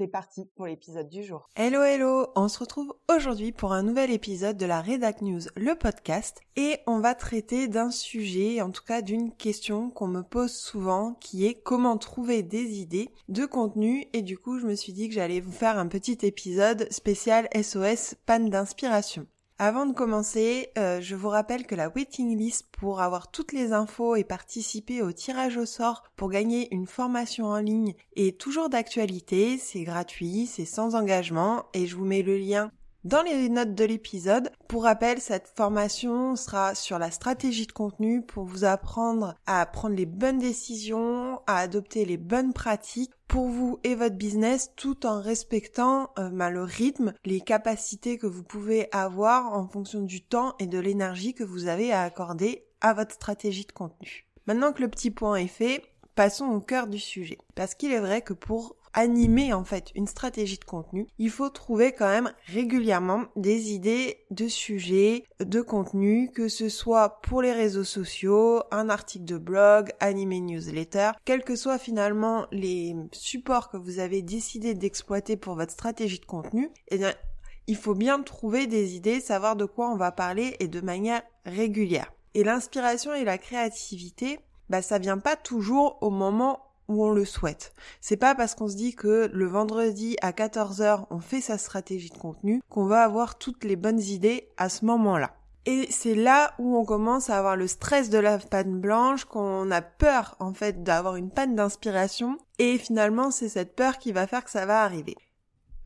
C'est parti pour l'épisode du jour. Hello hello, on se retrouve aujourd'hui pour un nouvel épisode de la Redac News, le podcast, et on va traiter d'un sujet, en tout cas d'une question qu'on me pose souvent, qui est comment trouver des idées de contenu, et du coup je me suis dit que j'allais vous faire un petit épisode spécial SOS panne d'inspiration. Avant de commencer, euh, je vous rappelle que la waiting list pour avoir toutes les infos et participer au tirage au sort pour gagner une formation en ligne est toujours d'actualité, c'est gratuit, c'est sans engagement et je vous mets le lien dans les notes de l'épisode. Pour rappel, cette formation sera sur la stratégie de contenu pour vous apprendre à prendre les bonnes décisions, à adopter les bonnes pratiques pour vous et votre business tout en respectant euh, bah, le rythme, les capacités que vous pouvez avoir en fonction du temps et de l'énergie que vous avez à accorder à votre stratégie de contenu. Maintenant que le petit point est fait, passons au cœur du sujet. Parce qu'il est vrai que pour animer en fait une stratégie de contenu, il faut trouver quand même régulièrement des idées de sujets, de contenu, que ce soit pour les réseaux sociaux, un article de blog, une newsletter, quels que soient finalement les supports que vous avez décidé d'exploiter pour votre stratégie de contenu, eh bien il faut bien trouver des idées, savoir de quoi on va parler et de manière régulière. Et l'inspiration et la créativité, bah ça vient pas toujours au moment où on le souhaite. C'est pas parce qu'on se dit que le vendredi à 14h on fait sa stratégie de contenu qu'on va avoir toutes les bonnes idées à ce moment-là. Et c'est là où on commence à avoir le stress de la panne blanche, qu'on a peur en fait d'avoir une panne d'inspiration et finalement c'est cette peur qui va faire que ça va arriver.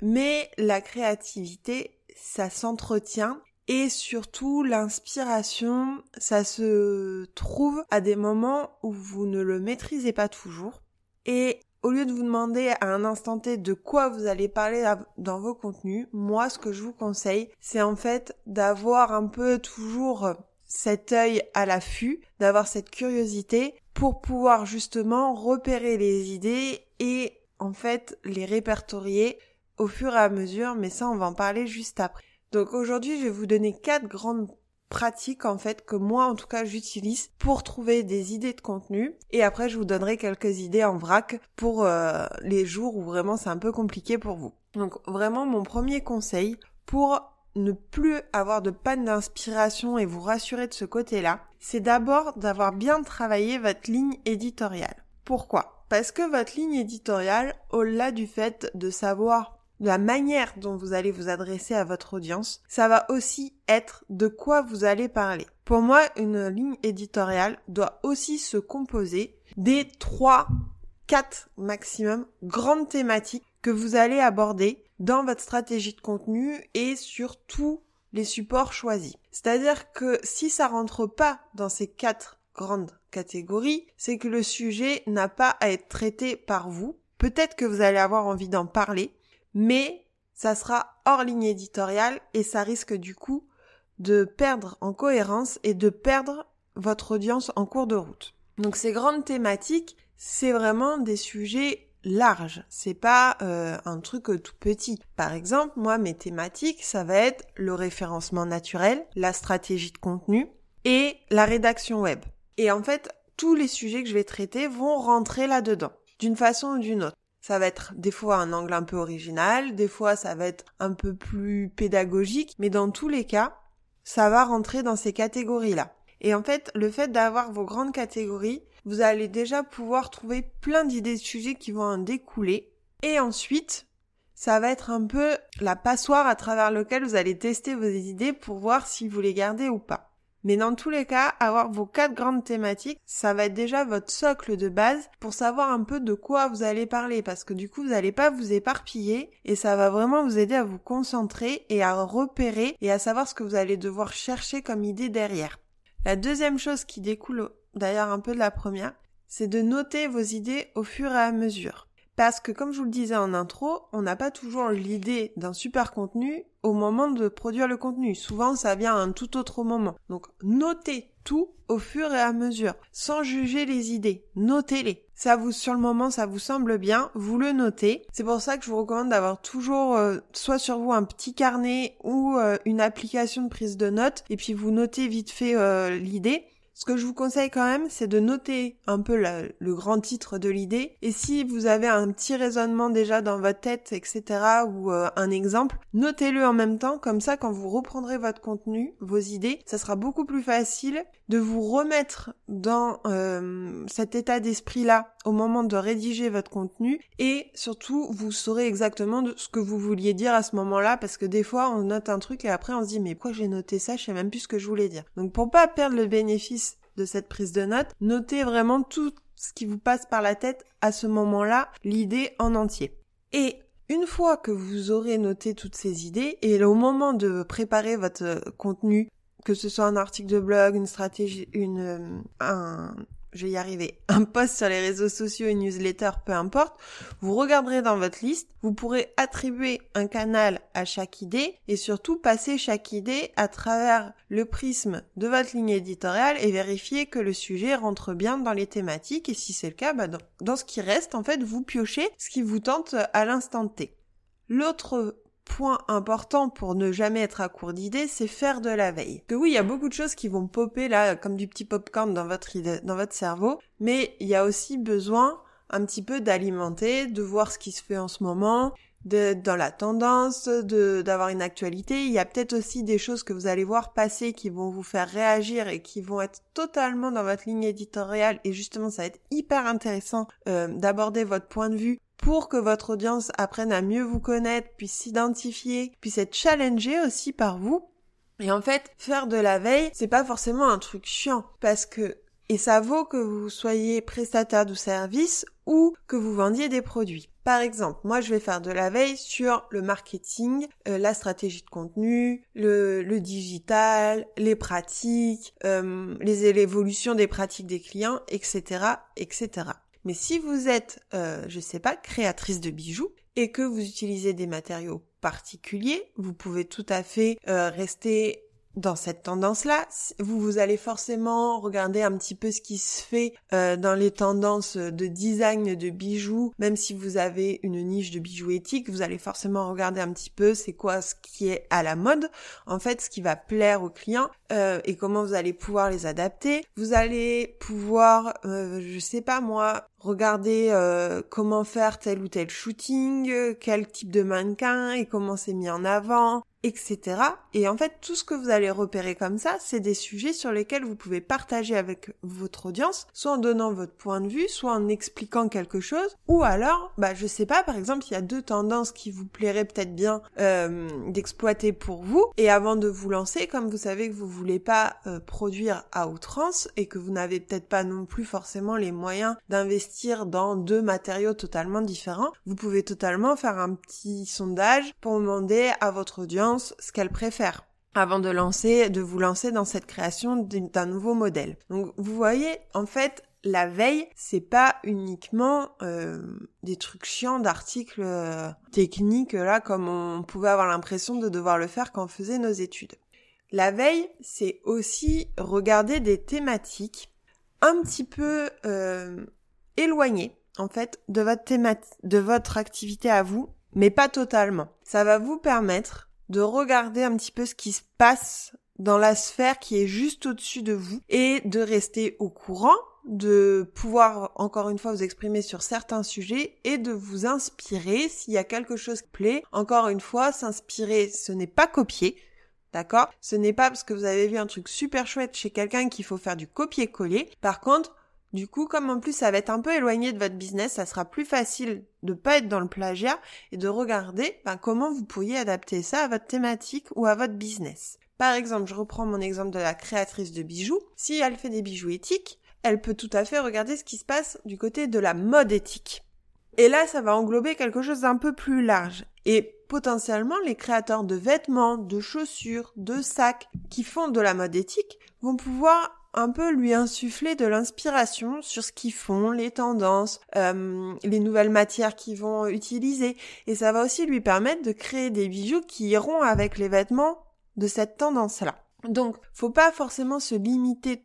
Mais la créativité, ça s'entretient et surtout l'inspiration, ça se trouve à des moments où vous ne le maîtrisez pas toujours et au lieu de vous demander à un instant T de quoi vous allez parler dans vos contenus, moi ce que je vous conseille, c'est en fait d'avoir un peu toujours cet œil à l'affût, d'avoir cette curiosité pour pouvoir justement repérer les idées et en fait les répertorier au fur et à mesure, mais ça on va en parler juste après. Donc aujourd'hui je vais vous donner quatre grandes pratique en fait que moi en tout cas j'utilise pour trouver des idées de contenu et après je vous donnerai quelques idées en vrac pour euh, les jours où vraiment c'est un peu compliqué pour vous. Donc vraiment mon premier conseil pour ne plus avoir de panne d'inspiration et vous rassurer de ce côté-là, c'est d'abord d'avoir bien travaillé votre ligne éditoriale. Pourquoi? Parce que votre ligne éditoriale, au-delà du fait de savoir la manière dont vous allez vous adresser à votre audience, ça va aussi être de quoi vous allez parler. Pour moi, une ligne éditoriale doit aussi se composer des trois, quatre maximum grandes thématiques que vous allez aborder dans votre stratégie de contenu et sur tous les supports choisis. C'est-à-dire que si ça rentre pas dans ces quatre grandes catégories, c'est que le sujet n'a pas à être traité par vous. Peut-être que vous allez avoir envie d'en parler, mais ça sera hors ligne éditoriale et ça risque du coup de perdre en cohérence et de perdre votre audience en cours de route. Donc ces grandes thématiques, c'est vraiment des sujets larges, c'est pas euh, un truc tout petit. Par exemple, moi mes thématiques, ça va être le référencement naturel, la stratégie de contenu et la rédaction web. Et en fait, tous les sujets que je vais traiter vont rentrer là-dedans, d'une façon ou d'une autre. Ça va être des fois un angle un peu original, des fois ça va être un peu plus pédagogique, mais dans tous les cas, ça va rentrer dans ces catégories-là. Et en fait, le fait d'avoir vos grandes catégories, vous allez déjà pouvoir trouver plein d'idées de sujets qui vont en découler. Et ensuite, ça va être un peu la passoire à travers lequel vous allez tester vos idées pour voir si vous les gardez ou pas. Mais dans tous les cas, avoir vos quatre grandes thématiques, ça va être déjà votre socle de base pour savoir un peu de quoi vous allez parler parce que du coup, vous n'allez pas vous éparpiller et ça va vraiment vous aider à vous concentrer et à repérer et à savoir ce que vous allez devoir chercher comme idée derrière. La deuxième chose qui découle d'ailleurs un peu de la première, c'est de noter vos idées au fur et à mesure. Parce que comme je vous le disais en intro, on n'a pas toujours l'idée d'un super contenu au moment de produire le contenu. Souvent, ça vient à un tout autre moment. Donc, notez tout au fur et à mesure, sans juger les idées. Notez-les. Ça vous, sur le moment, ça vous semble bien, vous le notez. C'est pour ça que je vous recommande d'avoir toujours, euh, soit sur vous un petit carnet ou euh, une application de prise de notes, et puis vous notez vite fait euh, l'idée. Ce que je vous conseille quand même, c'est de noter un peu le grand titre de l'idée. Et si vous avez un petit raisonnement déjà dans votre tête, etc., ou euh, un exemple, notez-le en même temps. Comme ça, quand vous reprendrez votre contenu, vos idées, ça sera beaucoup plus facile de vous remettre dans euh, cet état d'esprit-là au moment de rédiger votre contenu. Et surtout, vous saurez exactement ce que vous vouliez dire à ce moment-là, parce que des fois, on note un truc et après, on se dit, mais pourquoi j'ai noté ça? Je sais même plus ce que je voulais dire. Donc, pour pas perdre le bénéfice de cette prise de notes, notez vraiment tout ce qui vous passe par la tête à ce moment-là, l'idée en entier. Et une fois que vous aurez noté toutes ces idées, et au moment de préparer votre contenu, que ce soit un article de blog, une stratégie, une, euh, un, je vais y arriver, un post sur les réseaux sociaux, une newsletter, peu importe, vous regarderez dans votre liste, vous pourrez attribuer un canal à chaque idée et surtout passer chaque idée à travers le prisme de votre ligne éditoriale et vérifier que le sujet rentre bien dans les thématiques. Et si c'est le cas, bah dans, dans ce qui reste, en fait, vous piochez ce qui vous tente à l'instant T. L'autre point important pour ne jamais être à court d'idées, c'est faire de la veille. Que oui, il y a beaucoup de choses qui vont popper là comme du petit popcorn dans votre dans votre cerveau, mais il y a aussi besoin un petit peu d'alimenter, de voir ce qui se fait en ce moment, de, dans la tendance, de, d'avoir une actualité. Il y a peut-être aussi des choses que vous allez voir passer qui vont vous faire réagir et qui vont être totalement dans votre ligne éditoriale et justement ça va être hyper intéressant euh, d'aborder votre point de vue pour que votre audience apprenne à mieux vous connaître, puisse s'identifier, puisse être challengée aussi par vous. Et en fait, faire de la veille, c'est pas forcément un truc chiant parce que et ça vaut que vous soyez prestataire de service ou que vous vendiez des produits. Par exemple, moi je vais faire de la veille sur le marketing, euh, la stratégie de contenu, le, digital, les pratiques, euh, les l'évolution des pratiques des clients, etc., etc. Mais si vous êtes, euh, je sais pas, créatrice de bijoux et que vous utilisez des matériaux particuliers, vous pouvez tout à fait euh, rester dans cette tendance-là, vous, vous allez forcément regarder un petit peu ce qui se fait euh, dans les tendances de design de bijoux. Même si vous avez une niche de bijoux éthiques, vous allez forcément regarder un petit peu c'est quoi ce qui est à la mode, en fait ce qui va plaire aux clients euh, et comment vous allez pouvoir les adapter. Vous allez pouvoir, euh, je sais pas moi, regarder euh, comment faire tel ou tel shooting, quel type de mannequin et comment c'est mis en avant, etc. Et en fait, tout ce que vous allez repérer comme ça, c'est des sujets sur lesquels vous pouvez partager avec votre audience, soit en donnant votre point de vue, soit en expliquant quelque chose, ou alors, bah je sais pas, par exemple, il y a deux tendances qui vous plairaient peut-être bien euh, d'exploiter pour vous, et avant de vous lancer, comme vous savez que vous voulez pas euh, produire à outrance et que vous n'avez peut-être pas non plus forcément les moyens d'investir dans deux matériaux totalement différents, vous pouvez totalement faire un petit sondage pour demander à votre audience ce qu'elle préfère avant de lancer, de vous lancer dans cette création d'un nouveau modèle. Donc vous voyez, en fait, la veille, c'est pas uniquement euh, des trucs chiants d'articles euh, techniques là comme on pouvait avoir l'impression de devoir le faire quand on faisait nos études. La veille, c'est aussi regarder des thématiques un petit peu euh, éloignées en fait de votre de votre activité à vous, mais pas totalement. Ça va vous permettre de regarder un petit peu ce qui se passe dans la sphère qui est juste au-dessus de vous et de rester au courant, de pouvoir encore une fois vous exprimer sur certains sujets et de vous inspirer s'il y a quelque chose qui plaît. Encore une fois, s'inspirer, ce n'est pas copier. D'accord? Ce n'est pas parce que vous avez vu un truc super chouette chez quelqu'un qu'il faut faire du copier-coller. Par contre, du coup, comme en plus ça va être un peu éloigné de votre business, ça sera plus facile de pas être dans le plagiat et de regarder ben, comment vous pourriez adapter ça à votre thématique ou à votre business. Par exemple, je reprends mon exemple de la créatrice de bijoux. Si elle fait des bijoux éthiques, elle peut tout à fait regarder ce qui se passe du côté de la mode éthique. Et là, ça va englober quelque chose d'un peu plus large. Et potentiellement, les créateurs de vêtements, de chaussures, de sacs qui font de la mode éthique vont pouvoir un peu lui insuffler de l'inspiration sur ce qu'ils font, les tendances, euh, les nouvelles matières qu'ils vont utiliser. Et ça va aussi lui permettre de créer des bijoux qui iront avec les vêtements de cette tendance-là. Donc, faut pas forcément se limiter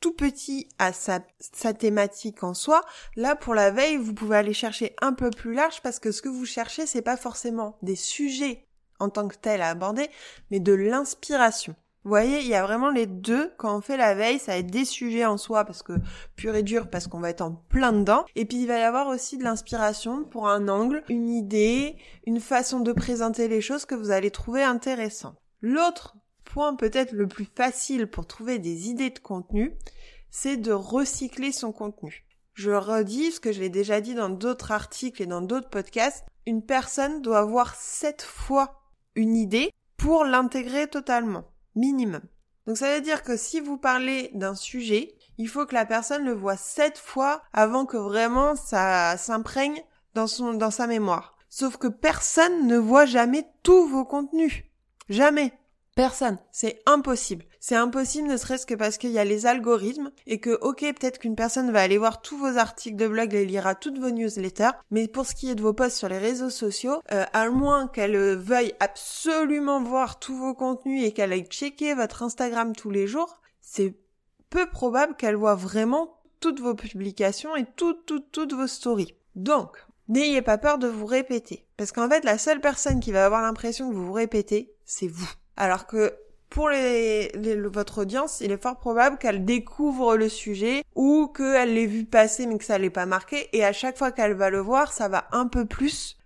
tout petit à sa, sa thématique en soi. Là, pour la veille, vous pouvez aller chercher un peu plus large parce que ce que vous cherchez, c'est pas forcément des sujets en tant que tels à aborder, mais de l'inspiration. Vous voyez, il y a vraiment les deux. Quand on fait la veille, ça va être des sujets en soi parce que pur et dur, parce qu'on va être en plein dedans. Et puis il va y avoir aussi de l'inspiration pour un angle, une idée, une façon de présenter les choses que vous allez trouver intéressant. L'autre point peut-être le plus facile pour trouver des idées de contenu, c'est de recycler son contenu. Je redis ce que je l'ai déjà dit dans d'autres articles et dans d'autres podcasts, une personne doit avoir sept fois une idée pour l'intégrer totalement, minimum. Donc ça veut dire que si vous parlez d'un sujet, il faut que la personne le voit sept fois avant que vraiment ça s'imprègne dans dans sa mémoire. Sauf que personne ne voit jamais tous vos contenus. Jamais. Personne. C'est impossible. C'est impossible ne serait-ce que parce qu'il y a les algorithmes et que, ok, peut-être qu'une personne va aller voir tous vos articles de blog et lira toutes vos newsletters, mais pour ce qui est de vos posts sur les réseaux sociaux, euh, à moins qu'elle veuille absolument voir tous vos contenus et qu'elle aille checker votre Instagram tous les jours, c'est peu probable qu'elle voit vraiment toutes vos publications et toutes, toutes, toutes vos stories. Donc, n'ayez pas peur de vous répéter. Parce qu'en fait, la seule personne qui va avoir l'impression que vous vous répétez, c'est vous. Alors que pour votre audience, il est fort probable qu'elle découvre le sujet ou qu'elle l'ait vu passer mais que ça l'ait pas marqué et à chaque fois qu'elle va le voir, ça va un peu plus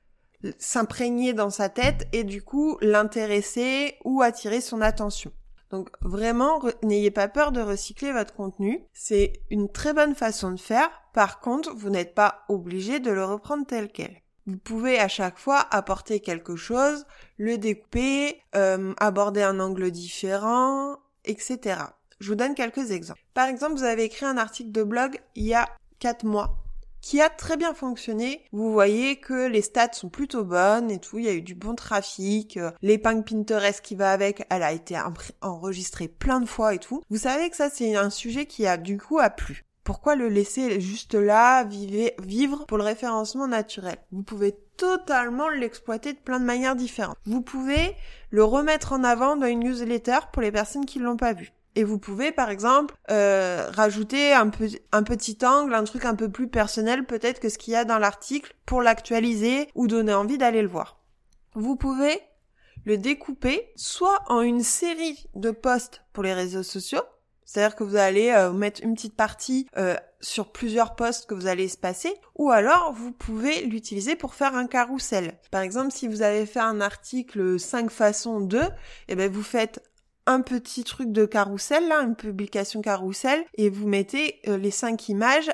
s'imprégner dans sa tête et du coup l'intéresser ou attirer son attention. Donc vraiment, n'ayez pas peur de recycler votre contenu. C'est une très bonne façon de faire. Par contre, vous n'êtes pas obligé de le reprendre tel quel. Vous pouvez à chaque fois apporter quelque chose, le découper, euh, aborder un angle différent, etc. Je vous donne quelques exemples. Par exemple, vous avez écrit un article de blog il y a 4 mois qui a très bien fonctionné. Vous voyez que les stats sont plutôt bonnes et tout, il y a eu du bon trafic, euh, l'épingle Pinterest qui va avec, elle a été enregistrée plein de fois et tout. Vous savez que ça c'est un sujet qui a du coup a plu. Pourquoi le laisser juste là, vivre pour le référencement naturel? Vous pouvez totalement l'exploiter de plein de manières différentes. Vous pouvez le remettre en avant dans une newsletter pour les personnes qui ne l'ont pas vu. Et vous pouvez, par exemple, euh, rajouter un, un petit angle, un truc un peu plus personnel peut-être que ce qu'il y a dans l'article pour l'actualiser ou donner envie d'aller le voir. Vous pouvez le découper soit en une série de posts pour les réseaux sociaux, c'est-à-dire que vous allez euh, mettre une petite partie euh, sur plusieurs postes que vous allez espacer, ou alors vous pouvez l'utiliser pour faire un carrousel. Par exemple, si vous avez fait un article 5 façons 2, eh ben vous faites un petit truc de carrousel, là, une publication carrousel, et vous mettez euh, les cinq images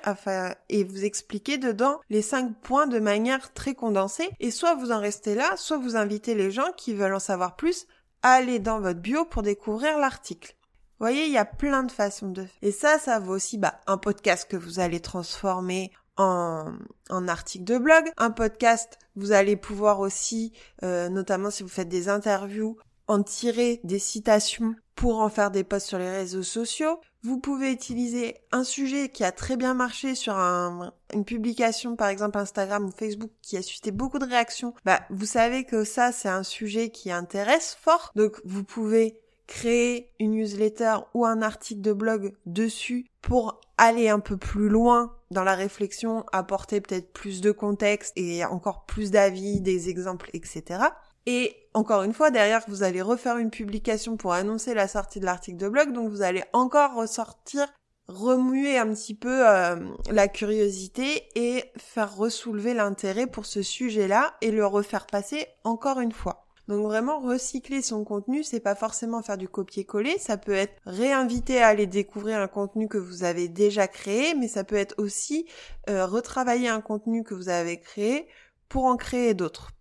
et vous expliquez dedans les cinq points de manière très condensée. Et soit vous en restez là, soit vous invitez les gens qui veulent en savoir plus à aller dans votre bio pour découvrir l'article voyez, il y a plein de façons de faire. Et ça, ça vaut aussi bah, un podcast que vous allez transformer en, en article de blog. Un podcast, vous allez pouvoir aussi, euh, notamment si vous faites des interviews, en tirer des citations pour en faire des posts sur les réseaux sociaux. Vous pouvez utiliser un sujet qui a très bien marché sur un, une publication, par exemple Instagram ou Facebook, qui a suscité beaucoup de réactions. Bah, vous savez que ça, c'est un sujet qui intéresse fort. Donc, vous pouvez créer une newsletter ou un article de blog dessus pour aller un peu plus loin dans la réflexion, apporter peut-être plus de contexte et encore plus d'avis, des exemples, etc. Et encore une fois, derrière, vous allez refaire une publication pour annoncer la sortie de l'article de blog, donc vous allez encore ressortir, remuer un petit peu euh, la curiosité et faire ressoulever l'intérêt pour ce sujet-là et le refaire passer encore une fois. Donc vraiment recycler son contenu, c'est pas forcément faire du copier-coller, ça peut être réinviter à aller découvrir un contenu que vous avez déjà créé, mais ça peut être aussi euh, retravailler un contenu que vous avez créé pour en créer d'autres.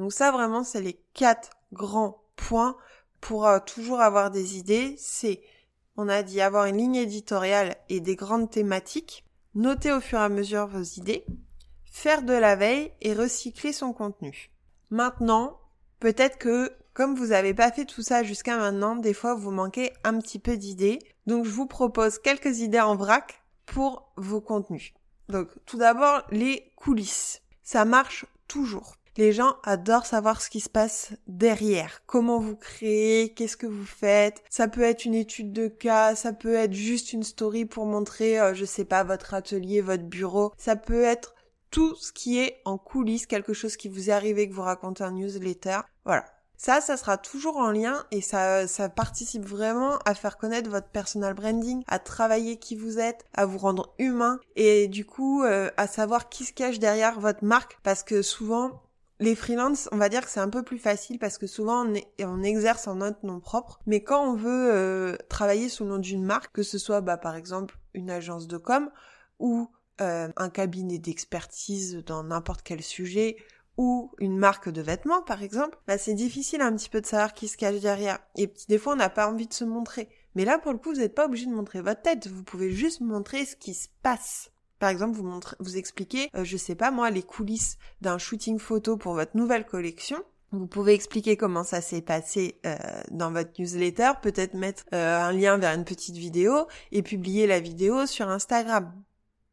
Donc ça vraiment c'est les quatre grands points pour euh, toujours avoir des idées, c'est on a dit avoir une ligne éditoriale et des grandes thématiques, noter au fur et à mesure vos idées, faire de la veille et recycler son contenu. Maintenant, Peut-être que comme vous n'avez pas fait tout ça jusqu'à maintenant, des fois vous manquez un petit peu d'idées. Donc je vous propose quelques idées en vrac pour vos contenus. Donc tout d'abord les coulisses. Ça marche toujours. Les gens adorent savoir ce qui se passe derrière, comment vous créez, qu'est-ce que vous faites. Ça peut être une étude de cas, ça peut être juste une story pour montrer, euh, je sais pas, votre atelier, votre bureau. Ça peut être tout ce qui est en coulisses, quelque chose qui vous est arrivé, que vous racontez un newsletter. Voilà. Ça, ça sera toujours en lien et ça, ça participe vraiment à faire connaître votre personal branding, à travailler qui vous êtes, à vous rendre humain et du coup euh, à savoir qui se cache derrière votre marque parce que souvent les freelances, on va dire que c'est un peu plus facile parce que souvent on, exerce en notre nom propre. Mais quand on veut euh, travailler sous le nom d'une marque, que ce soit bah, par exemple une agence de com ou euh, un cabinet d'expertise dans n'importe quel sujet ou une marque de vêtements par exemple, bah, c'est difficile un petit peu de savoir qui se cache derrière. Et des fois on n'a pas envie de se montrer. Mais là pour le coup vous n'êtes pas obligé de montrer votre tête, vous pouvez juste montrer ce qui se passe. Par exemple, vous montrez, vous expliquez, euh, je sais pas moi, les coulisses d'un shooting photo pour votre nouvelle collection. Vous pouvez expliquer comment ça s'est passé euh, dans votre newsletter, peut-être mettre euh, un lien vers une petite vidéo et publier la vidéo sur Instagram.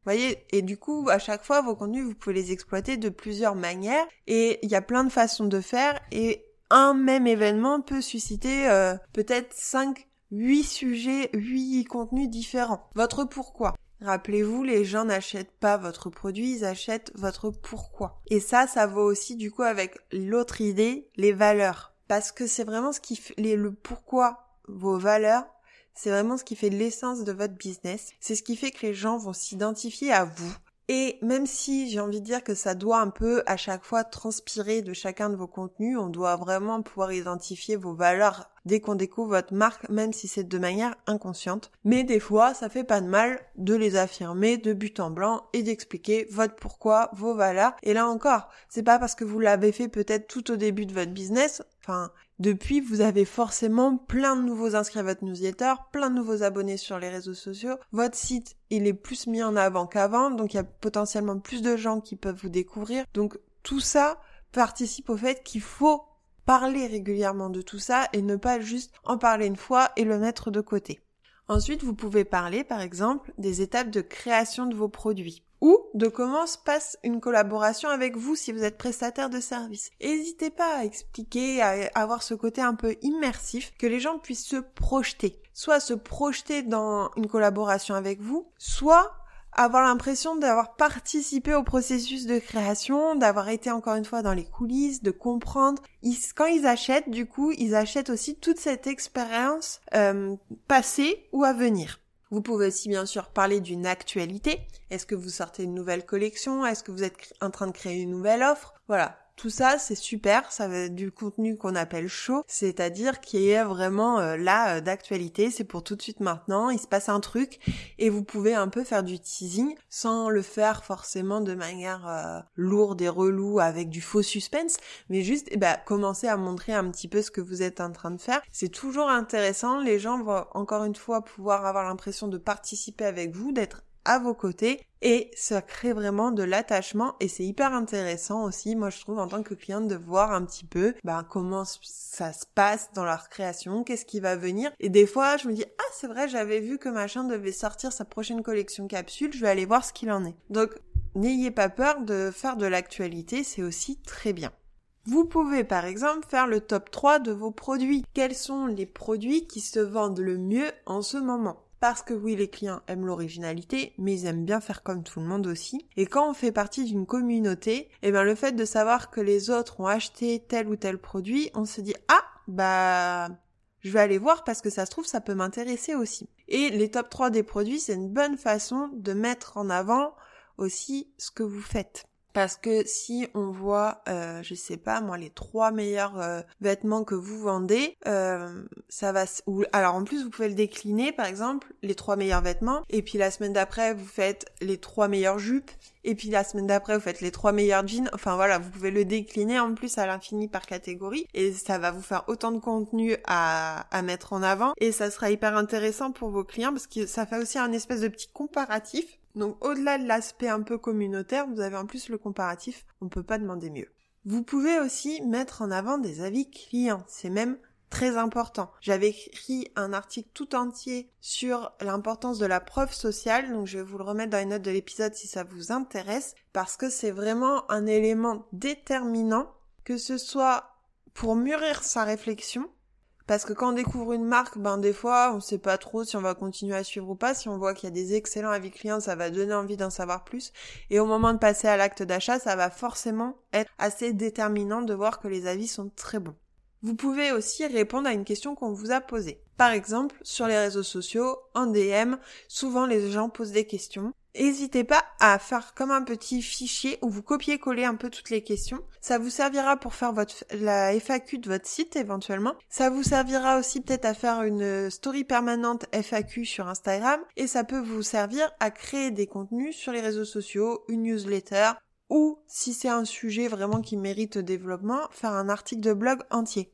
Voyez, et du coup, à chaque fois, vos contenus, vous pouvez les exploiter de plusieurs manières et il y a plein de façons de faire et un même événement peut susciter peut-être 5, 8 sujets, 8 contenus différents. Votre pourquoi. Rappelez-vous, les gens n'achètent pas votre produit, ils achètent votre pourquoi. Et ça, ça vaut aussi du coup avec l'autre idée, les valeurs. Parce que c'est vraiment ce qui fait le pourquoi, vos valeurs, c'est vraiment ce qui fait l'essence de votre business. C'est ce qui fait que les gens vont s'identifier à vous. Et même si j'ai envie de dire que ça doit un peu à chaque fois transpirer de chacun de vos contenus, on doit vraiment pouvoir identifier vos valeurs dès qu'on découvre votre marque, même si c'est de manière inconsciente. Mais des fois, ça fait pas de mal de les affirmer de but en blanc et d'expliquer votre pourquoi, vos valeurs. Et là encore, c'est pas parce que vous l'avez fait peut-être tout au début de votre business, enfin, depuis, vous avez forcément plein de nouveaux inscrits à votre newsletter, plein de nouveaux abonnés sur les réseaux sociaux. Votre site, il est plus mis en avant qu'avant, donc il y a potentiellement plus de gens qui peuvent vous découvrir. Donc tout ça participe au fait qu'il faut parler régulièrement de tout ça et ne pas juste en parler une fois et le mettre de côté. Ensuite, vous pouvez parler, par exemple, des étapes de création de vos produits ou de comment se passe une collaboration avec vous si vous êtes prestataire de service. N'hésitez pas à expliquer, à avoir ce côté un peu immersif, que les gens puissent se projeter. Soit se projeter dans une collaboration avec vous, soit avoir l'impression d'avoir participé au processus de création, d'avoir été encore une fois dans les coulisses, de comprendre. quand ils achètent, du coup, ils achètent aussi toute cette expérience euh, passée ou à venir. Vous pouvez aussi bien sûr parler d'une actualité. Est-ce que vous sortez une nouvelle collection? Est-ce que vous êtes en train de créer une nouvelle offre? Voilà. Tout ça, c'est super, ça va être du contenu qu'on appelle chaud, c'est-à-dire qui est vraiment euh, là euh, d'actualité, c'est pour tout de suite maintenant, il se passe un truc et vous pouvez un peu faire du teasing sans le faire forcément de manière euh, lourde et relou avec du faux suspense, mais juste eh ben, commencer à montrer un petit peu ce que vous êtes en train de faire. C'est toujours intéressant, les gens vont encore une fois pouvoir avoir l'impression de participer avec vous, d'être à vos côtés et ça crée vraiment de l'attachement et c'est hyper intéressant aussi moi je trouve en tant que cliente de voir un petit peu ben, comment ça se passe dans leur création qu'est-ce qui va venir. Et des fois je me dis ah c'est vrai j'avais vu que machin devait sortir sa prochaine collection capsule je vais aller voir ce qu'il en est donc n'ayez pas peur de faire de l'actualité c'est aussi très bien. Vous pouvez par exemple faire le top 3 de vos produits. Quels sont les produits qui se vendent le mieux en ce moment? Parce que oui, les clients aiment l'originalité, mais ils aiment bien faire comme tout le monde aussi. Et quand on fait partie d'une communauté, eh bien le fait de savoir que les autres ont acheté tel ou tel produit, on se dit ah bah je vais aller voir parce que ça se trouve ça peut m'intéresser aussi. Et les top 3 des produits, c'est une bonne façon de mettre en avant aussi ce que vous faites. Parce que si on voit, euh, je sais pas moi, les trois meilleurs euh, vêtements que vous vendez, euh, ça va. Ou alors en plus vous pouvez le décliner, par exemple, les trois meilleurs vêtements, et puis la semaine d'après vous faites les trois meilleures jupes, et puis la semaine d'après vous faites les trois meilleurs jeans. Enfin voilà, vous pouvez le décliner en plus à l'infini par catégorie, et ça va vous faire autant de contenu à, à mettre en avant, et ça sera hyper intéressant pour vos clients parce que ça fait aussi un espèce de petit comparatif donc au-delà de l'aspect un peu communautaire, vous avez en plus le comparatif, on peut pas demander mieux. Vous pouvez aussi mettre en avant des avis clients. C'est même très important. J'avais écrit un article tout entier sur l'importance de la preuve sociale, donc je vais vous le remettre dans les notes de l'épisode si ça vous intéresse, parce que c'est vraiment un élément déterminant, que ce soit pour mûrir sa réflexion, parce que quand on découvre une marque, ben des fois, on sait pas trop si on va continuer à suivre ou pas. Si on voit qu'il y a des excellents avis clients, ça va donner envie d'en savoir plus. Et au moment de passer à l'acte d'achat, ça va forcément être assez déterminant de voir que les avis sont très bons. Vous pouvez aussi répondre à une question qu'on vous a posée. Par exemple, sur les réseaux sociaux, en DM, souvent les gens posent des questions. N'hésitez pas à faire comme un petit fichier où vous copiez-coller un peu toutes les questions. Ça vous servira pour faire votre, la FAQ de votre site éventuellement. Ça vous servira aussi peut-être à faire une story permanente FAQ sur Instagram et ça peut vous servir à créer des contenus sur les réseaux sociaux, une newsletter, ou si c'est un sujet vraiment qui mérite développement, faire un article de blog entier.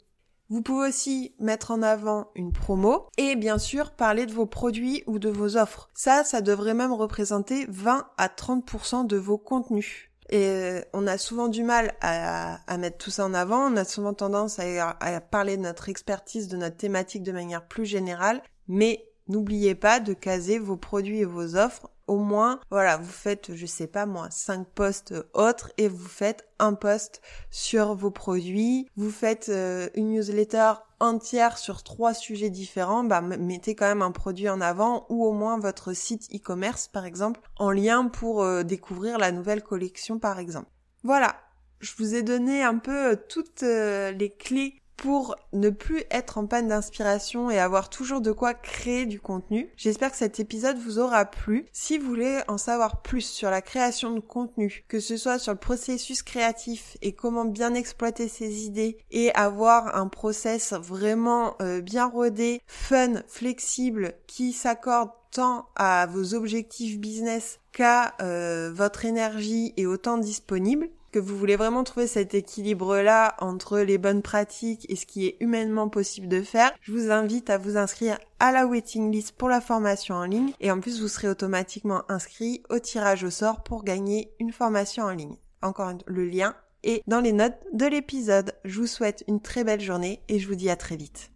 Vous pouvez aussi mettre en avant une promo et bien sûr parler de vos produits ou de vos offres. Ça, ça devrait même représenter 20 à 30% de vos contenus. Et euh, on a souvent du mal à, mettre tout ça en avant, on a souvent tendance à, à parler de notre expertise, de notre thématique de manière plus générale, mais n'oubliez pas de caser vos produits et vos offres au moins, voilà, vous faites, je sais pas moi, cinq posts autres et vous faites un post sur vos produits, vous faites euh, une newsletter entière sur trois sujets différents, bah mettez quand même un produit en avant ou au moins votre site e-commerce par exemple en lien pour euh, découvrir la nouvelle collection par exemple. Voilà, je vous ai donné un peu euh, toutes les clés pour ne plus être en panne d'inspiration et avoir toujours de quoi créer du contenu. J'espère que cet épisode vous aura plu. Si vous voulez en savoir plus sur la création de contenu, que ce soit sur le processus créatif et comment bien exploiter ses idées et avoir un process vraiment euh, bien rodé, fun, flexible, qui s'accorde tant à vos objectifs business qu'à euh, votre énergie et autant disponible, que vous voulez vraiment trouver cet équilibre-là entre les bonnes pratiques et ce qui est humainement possible de faire, je vous invite à vous inscrire à la waiting list pour la formation en ligne et en plus vous serez automatiquement inscrit au tirage au sort pour gagner une formation en ligne. Encore le lien est dans les notes de l'épisode. Je vous souhaite une très belle journée et je vous dis à très vite.